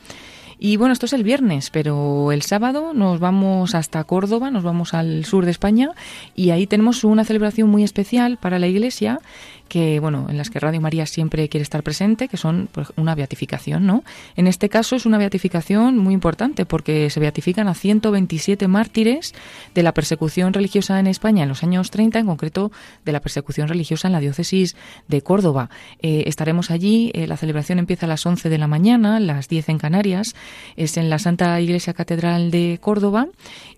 Speaker 9: Y bueno, esto es el viernes, pero el sábado nos vamos hasta Córdoba, nos vamos al sur de España y ahí tenemos una celebración muy especial para la Iglesia que bueno, en las que Radio María siempre quiere estar presente, que son pues, una beatificación, ¿no? En este caso es una beatificación muy importante porque se beatifican a 127 mártires de la persecución religiosa en España en los años 30, en concreto de la persecución religiosa en la diócesis de Córdoba. Eh, estaremos allí, eh, la celebración empieza a las 11 de la mañana, las 10 en Canarias, es en la Santa Iglesia Catedral de Córdoba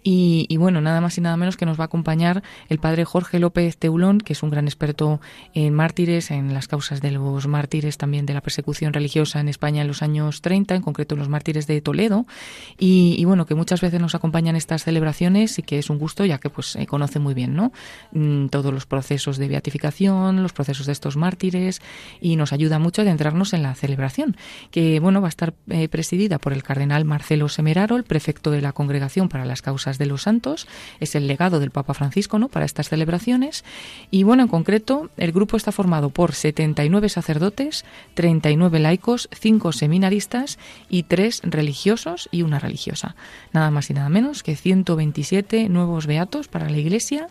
Speaker 9: y, y bueno, nada más y nada menos que nos va a acompañar el padre Jorge López Teulón, que es un gran experto en mártires, en las causas de los mártires también de la persecución religiosa en España en los años 30, en concreto en los mártires de Toledo, y, bueno, que muchas veces nos acompañan estas celebraciones y que es un gusto ya que pues conoce muy bien, ¿no? Mm, Todos los procesos de beatificación, los procesos de estos mártires y nos ayuda mucho a adentrarnos en la celebración, que bueno, va a estar eh, presidida por el cardenal Marcelo Semeraro, el prefecto de la Congregación para las Causas de los Santos, es el legado del Papa Francisco, ¿no? Para estas celebraciones y bueno, en concreto, el grupo está formado por 79 sacerdotes, 39 laicos, 5 seminaristas y 3 religiosos y una religiosa. Nada más y nada menos que 127 nuevos beatos para la Iglesia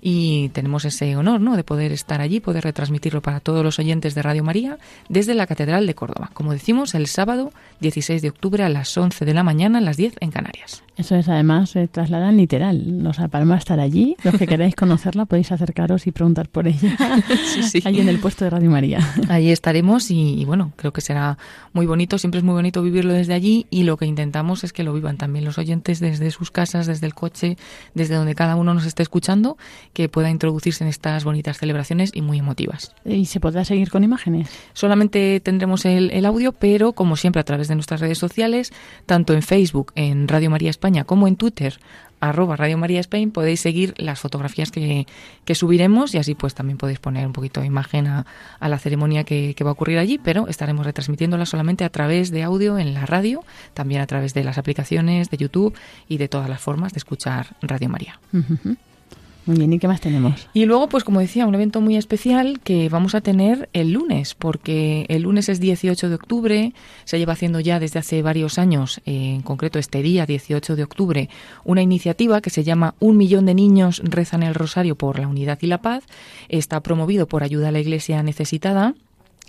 Speaker 9: y tenemos ese honor, ¿no? De poder estar allí, poder retransmitirlo para todos los oyentes de Radio María desde la Catedral de Córdoba. Como decimos, el sábado 16 de octubre a las 11 de la mañana, a las 10 en Canarias.
Speaker 1: Eso es, además, se trasladan literal. O sea, Palma estar allí. Los que queráis conocerla podéis acercaros y preguntar por ella.
Speaker 9: Sí, sí.
Speaker 1: Allí en el puesto de Radio María.
Speaker 9: Ahí estaremos y, y bueno, creo que será muy bonito, siempre es muy bonito vivirlo desde allí y lo que intentamos es que lo vivan también los oyentes desde sus casas, desde el coche, desde donde cada uno nos esté escuchando, que pueda introducirse en estas bonitas celebraciones y muy emotivas.
Speaker 1: ¿Y se podrá seguir con imágenes?
Speaker 9: Solamente tendremos el, el audio, pero como siempre a través de nuestras redes sociales, tanto en Facebook, en Radio María España, como en Twitter, arroba Radio María Spain, podéis seguir las fotografías que, que subiremos y así pues también podéis poner un poquito de imagen a, a la ceremonia que, que va a ocurrir allí, pero estaremos retransmitiéndola solamente a través de audio en la radio, también a través de las aplicaciones de YouTube y de todas las formas de escuchar Radio María.
Speaker 1: Muy bien, ¿y qué más tenemos?
Speaker 9: Y luego, pues como decía, un evento muy especial que vamos a tener el lunes, porque el lunes es 18 de octubre, se lleva haciendo ya desde hace varios años, eh, en concreto este día, 18 de octubre, una iniciativa que se llama Un millón de niños rezan el rosario por la unidad y la paz. Está promovido por Ayuda a la Iglesia Necesitada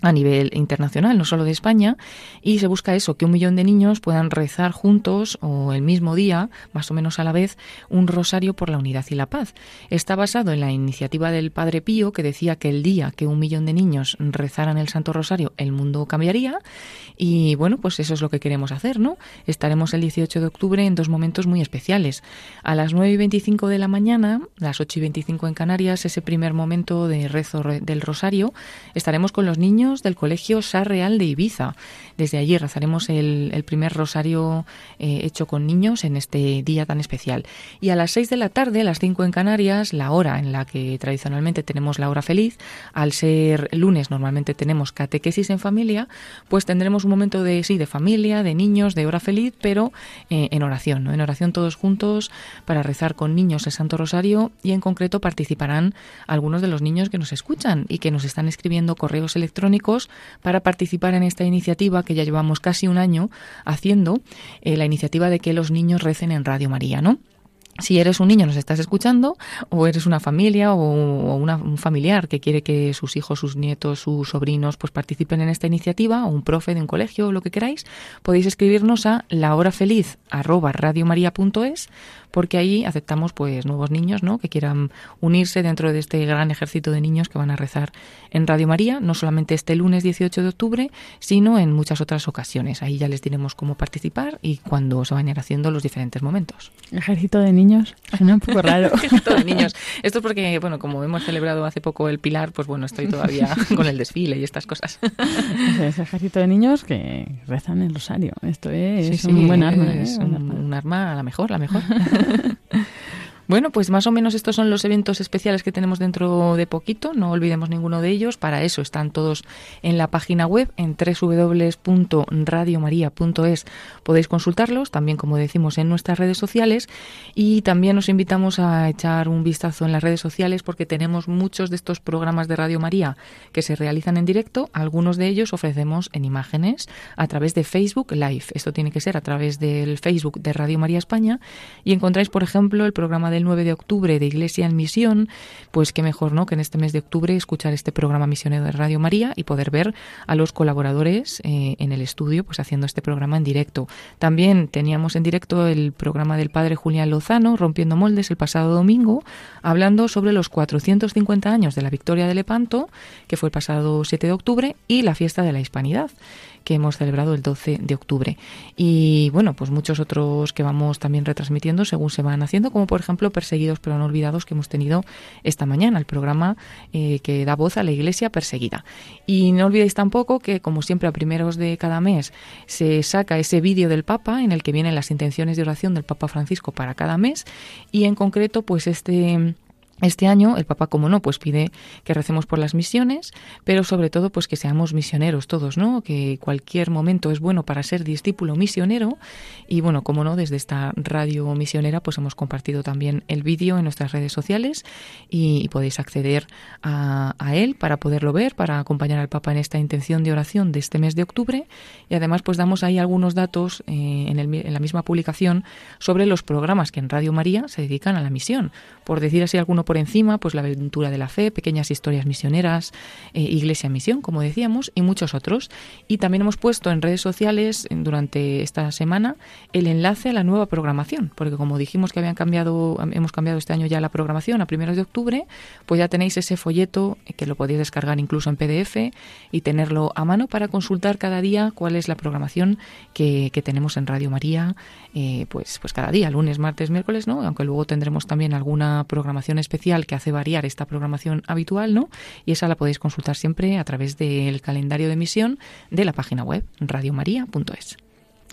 Speaker 9: a nivel internacional, no solo de España, y se busca eso, que un millón de niños puedan rezar juntos o el mismo día, más o menos a la vez, un rosario por la unidad y la paz. Está basado en la iniciativa del Padre Pío, que decía que el día que un millón de niños rezaran el Santo Rosario, el mundo cambiaría, y bueno, pues eso es lo que queremos hacer, ¿no? Estaremos el 18 de octubre en dos momentos muy especiales. A las 9 y 25 de la mañana, las 8 y 25 en Canarias, ese primer momento de rezo re- del rosario, estaremos con los niños del Colegio Sar Real de Ibiza. Desde allí rezaremos el, primer rosario eh, hecho con niños en este día tan especial. Y a las 6 de la tarde, las 5 en Canarias, la hora en la que tradicionalmente tenemos la hora feliz, al ser lunes normalmente tenemos catequesis en familia, pues tendremos un momento de sí, de familia, de niños, de hora feliz, pero eh, en oración, ¿no? En oración todos juntos para rezar con niños el Santo Rosario y en concreto participarán algunos de los niños que nos escuchan y que nos están escribiendo correos electrónicos para participar en esta iniciativa que ya llevamos casi un año haciendo, eh, la iniciativa de que los niños recen en Radio María, ¿no? Si eres un niño, nos estás escuchando, o eres una familia o, una- un familiar que quiere que sus hijos, sus nietos, sus sobrinos, pues participen en esta iniciativa, o un profe de un colegio o lo que queráis, podéis escribirnos a lahorafeliz@radiomaria.es, porque ahí aceptamos pues nuevos niños, ¿no? Que quieran unirse dentro de este gran ejército de niños que van a rezar en Radio María, no solamente este lunes 18 de octubre, sino en muchas otras ocasiones. Ahí ya les diremos cómo participar y cuándo se van a ir haciendo los diferentes momentos.
Speaker 1: Ejército de niños suena un poco raro.
Speaker 9: ejército de niños. Esto es porque, bueno, como hemos celebrado hace poco el Pilar, pues bueno, estoy todavía con el desfile y estas cosas.
Speaker 1: es ejército de niños que rezan el rosario. Esto es,
Speaker 9: Sí, sí,
Speaker 1: un buen arma.
Speaker 9: es
Speaker 1: ¿eh?
Speaker 9: un, un arma, la mejor, la mejor. Bueno, pues más o menos estos son los eventos especiales que tenemos dentro de poquito, no olvidemos ninguno de ellos, para eso están todos en la página web en www.radiomaria.es. Podéis consultarlos, también como decimos en nuestras redes sociales y también os invitamos a echar un vistazo en las redes sociales porque tenemos muchos de estos programas de Radio María que se realizan en directo, algunos de ellos ofrecemos en imágenes a través de Facebook Live. Esto tiene que ser a través del Facebook de Radio María España y encontráis, por ejemplo, el programa del 9 de octubre de Iglesia en Misión, pues qué mejor, ¿no? Que en este mes de octubre escuchar este programa misionero de Radio María y poder ver a los colaboradores eh, en el estudio, pues haciendo este programa en directo. También teníamos en directo el programa del padre Julián Lozano, Rompiendo Moldes, el pasado domingo, hablando sobre los 450 años de la victoria de Lepanto, que fue el pasado 7 de octubre, y la fiesta de la Hispanidad que hemos celebrado el 12 de octubre. Y bueno, pues muchos otros que vamos también retransmitiendo según se van haciendo, como por ejemplo Perseguidos pero no olvidados que hemos tenido esta mañana, el programa eh, que da voz a la iglesia perseguida. Y no olvidéis tampoco que, como siempre, a primeros de cada mes se saca ese vídeo del Papa en el que vienen las intenciones de oración del Papa Francisco para cada mes y en concreto, pues este este año el Papa, como no, pues pide que recemos por las misiones, pero sobre todo pues que seamos misioneros todos, ¿no? Que cualquier momento es bueno para ser discípulo misionero y bueno, como no, desde esta radio misionera pues hemos compartido también el vídeo en nuestras redes sociales y, podéis acceder a, a, él para poderlo ver, para acompañar al Papa en esta intención de oración de este mes de octubre y además pues damos ahí algunos datos eh, en, el, en la misma publicación sobre los programas que en Radio María se dedican a la misión. Por decir así alguno por encima, pues la aventura de la fe, pequeñas historias misioneras, eh, Iglesia Misión, como decíamos, y muchos otros. Y también hemos puesto en redes sociales durante esta semana el enlace a la nueva programación, porque como dijimos que habían cambiado, hemos cambiado este año ya la programación a primeros de octubre, pues ya tenéis ese folleto que lo podéis descargar incluso en PDF y tenerlo a mano para consultar cada día cuál es la programación que, que tenemos en Radio María, eh, pues, pues cada día, lunes, martes, miércoles, ¿no? Aunque luego tendremos también alguna programación especial que hace variar esta programación habitual, ¿no? Y esa la podéis consultar siempre a través del calendario de emisión de la página web radiomaria.es.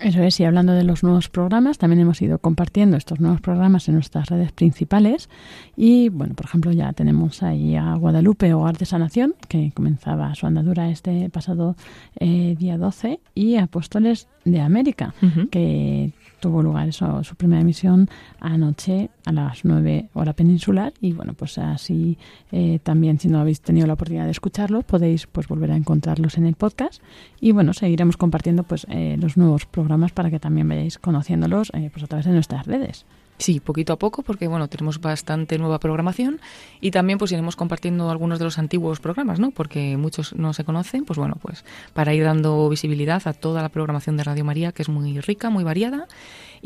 Speaker 1: Eso es, y hablando de los nuevos programas, también hemos ido compartiendo estos nuevos programas en nuestras redes principales. Y bueno, por ejemplo, ya tenemos ahí a Guadalupe Hogar de Sanación, que comenzaba su andadura este pasado eh, día 12, y Apóstoles de América, uh -huh. que tuvo lugar eso, su primera emisión anoche a las 9 hora peninsular y bueno pues así eh, también si no habéis tenido la oportunidad de escucharlo podéis pues volver a encontrarlos en el podcast y bueno seguiremos compartiendo pues eh, los nuevos programas para que también vayáis conociéndolos eh, pues a través de nuestras redes.
Speaker 9: Sí, poquito a poco, porque bueno, tenemos bastante nueva programación y también pues iremos compartiendo algunos de los antiguos programas, ¿no? Porque muchos no se conocen, pues bueno, pues para ir dando visibilidad a toda la programación de Radio María, que es muy rica, muy variada.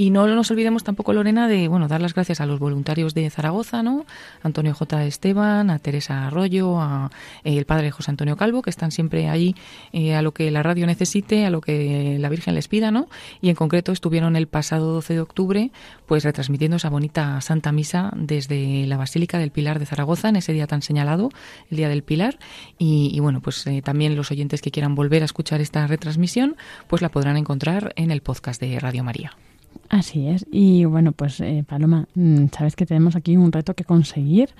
Speaker 9: Y no nos olvidemos tampoco, Lorena, de bueno, dar las gracias a los voluntarios de Zaragoza, ¿no? Antonio J. Esteban, a Teresa Arroyo, a eh, el padre José Antonio Calvo, que están siempre ahí eh, a lo que la radio necesite, a lo que la Virgen les pida, ¿no? Y en concreto estuvieron el pasado 12 de octubre, pues retransmitiendo esa bonita Santa Misa desde la Basílica del Pilar de Zaragoza, en ese día tan señalado, el Día del Pilar. Y, bueno, pues eh, también los oyentes que quieran volver a escuchar esta retransmisión, pues la podrán encontrar en el podcast de Radio María.
Speaker 1: Así es. Y bueno, pues eh, Paloma, sabes que tenemos aquí un reto que conseguir.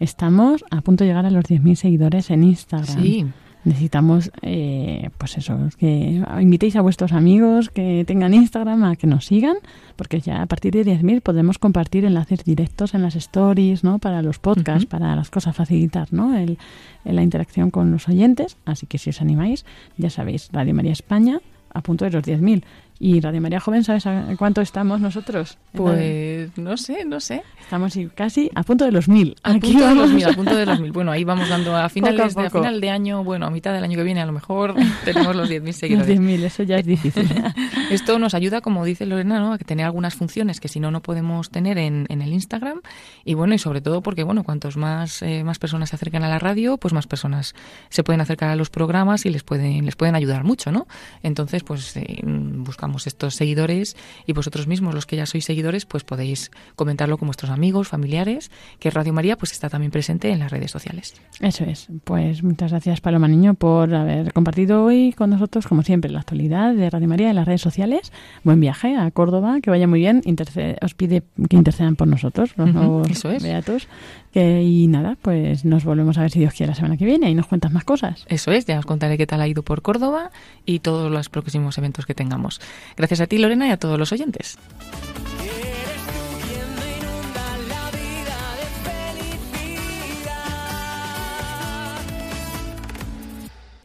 Speaker 1: Estamos a punto de llegar a los 10.000 seguidores en Instagram.
Speaker 9: Sí.
Speaker 1: Necesitamos, eh, pues eso, que invitéis a vuestros amigos que tengan Instagram a que nos sigan, porque ya a partir de 10.000 podemos compartir enlaces directos en las stories, ¿no? Para los podcasts, uh -huh. para las cosas facilitar, ¿no? El, el, la interacción con los oyentes. Así que si os animáis, ya sabéis, Radio María España a punto de los 10.000. ¿Y Radio María Joven, sabes a cuánto estamos nosotros?
Speaker 9: Pues no sé, no sé.
Speaker 1: Estamos casi a punto de los mil.
Speaker 9: A Aquí punto vamos. de los mil, a punto de los mil. Bueno, ahí vamos dando a finales poco a, poco. De, a final de año, bueno, a mitad del año que viene a lo mejor tenemos los 10.000 seguidores.
Speaker 1: Los 10.000, eso ya es difícil.
Speaker 9: Esto nos ayuda, como dice Lorena, ¿no? a tener algunas funciones que si no, no podemos tener en, en, el Instagram. Y bueno, y sobre todo porque, bueno, cuantos más, eh, más personas se acercan a la radio, pues más personas se pueden acercar a los programas y les pueden, les pueden ayudar mucho, ¿no? Entonces, pues eh, buscamos estos seguidores y vosotros mismos, los que ya sois seguidores, pues podéis comentarlo con vuestros amigos, familiares, que Radio María pues está también presente en las redes sociales.
Speaker 1: Eso es. Pues muchas gracias Paloma Niño por haber compartido hoy con nosotros, como siempre, la actualidad de Radio María en las redes sociales. Buen viaje a Córdoba, que vaya muy bien. Interce- os pide que intercedan por nosotros, los nuevos
Speaker 9: eso es.
Speaker 1: beatos. Que- y nada, pues nos volvemos a ver si Dios quiere la semana que viene y nos cuentas más cosas.
Speaker 9: Eso es, ya os contaré qué tal ha ido por Córdoba y todos los próximos eventos que tengamos. Gracias a ti, Lorena, y a todos los oyentes.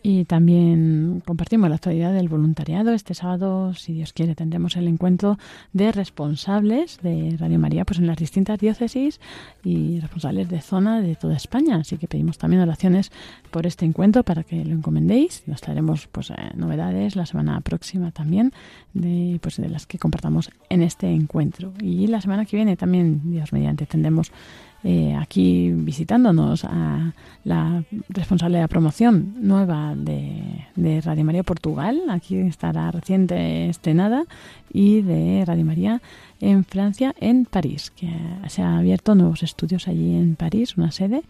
Speaker 1: Y también compartimos la actualidad del voluntariado. Este sábado, si Dios quiere, tendremos el encuentro de responsables de Radio María pues en las distintas diócesis y responsables de zona de toda España. Así que pedimos también oraciones por este encuentro para que lo encomendéis. Nos traeremos pues, eh, novedades la semana próxima también de, pues, de las que compartamos en este encuentro. Y la semana que viene también, Dios mediante, tendremos eh, aquí visitándonos a la responsable de la promoción nueva de, Radio María Portugal. Aquí estará reciente estrenada y de Radio María en Francia, en París, que se han abierto nuevos estudios allí en París, una sede.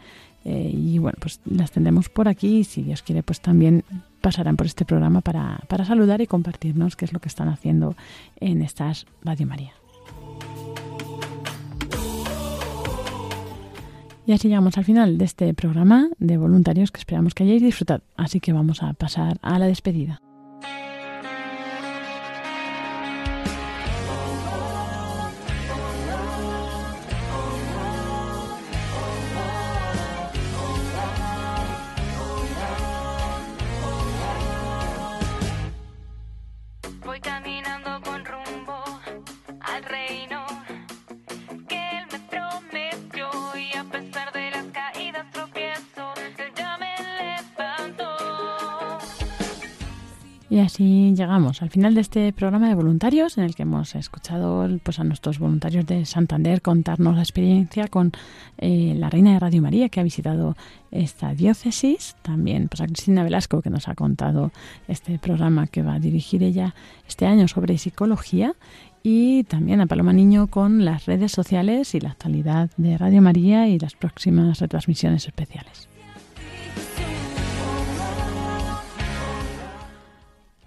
Speaker 1: eh, y bueno, pues las tendremos por aquí y si Dios quiere, pues también pasarán por este programa para, para saludar y compartirnos qué es lo que están haciendo en estas Radio María. Y así llegamos al final de este programa de voluntarios que esperamos que hayáis disfrutado. Así que vamos a pasar a la despedida.
Speaker 10: Al
Speaker 1: final de este programa de voluntarios en el que hemos escuchado pues, a nuestros voluntarios de Santander contarnos la experiencia con eh, la Reina de Radio María que ha visitado esta diócesis. También pues, a Cristina Velasco que nos ha contado este programa que va a dirigir ella este año sobre psicología. Y también a Paloma Niño con las redes sociales y la actualidad de Radio María y las próximas retransmisiones especiales.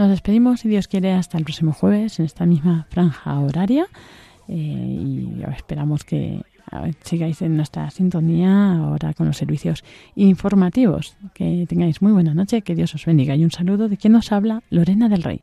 Speaker 1: Nos despedimos, si Dios quiere, hasta el próximo jueves en esta misma franja horaria. Eh, y esperamos que sigáis en nuestra sintonía ahora con los servicios informativos. Que tengáis muy buena noche, que Dios os bendiga. Y un saludo de quien nos habla, Lorena del Rey.